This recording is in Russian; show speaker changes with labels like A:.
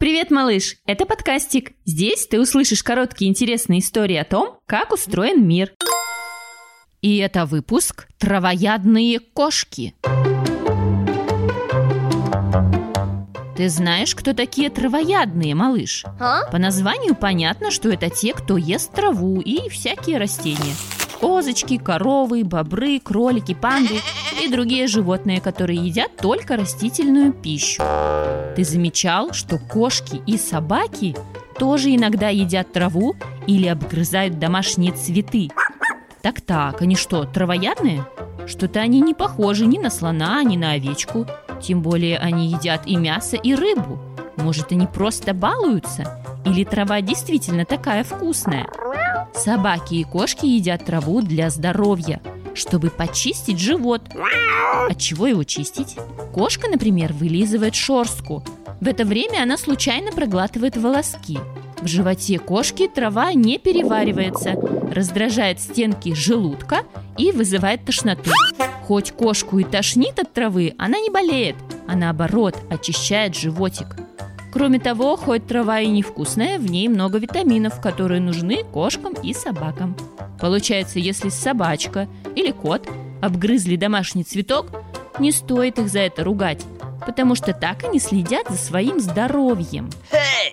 A: Привет, малыш! Это подкастик. Здесь ты услышишь короткие интересные истории о том, как устроен мир. И это выпуск «Травоядные кошки». Ты знаешь, кто такие травоядные, малыш?
B: А?
A: По названию понятно, что это те, кто ест траву и всякие растения. Козочки, коровы, бобры, кролики, панды и другие животные, которые едят только растительную пищу. Ты замечал, что кошки и собаки тоже иногда едят траву или обгрызают домашние цветы? Так-так, они что, травоядные? Что-то они не похожи ни на слона, ни на овечку. Тем более они едят и мясо, и рыбу. Может, они просто балуются? Или трава действительно такая вкусная? Собаки и кошки едят траву для здоровья, чтобы почистить живот. От чего его чистить? Кошка, например, вылизывает шорстку. В это время она случайно проглатывает волоски. В животе кошки трава не переваривается, раздражает стенки желудка и вызывает тошноту. Хоть кошку и тошнит от травы, она не болеет, а наоборот очищает животик. Кроме того, хоть трава и невкусная, в ней много витаминов, которые нужны кошкам и собакам. Получается, если собачка или кот обгрызли домашний цветок, не стоит их за это ругать, потому что так они следят за своим здоровьем.
B: Эй,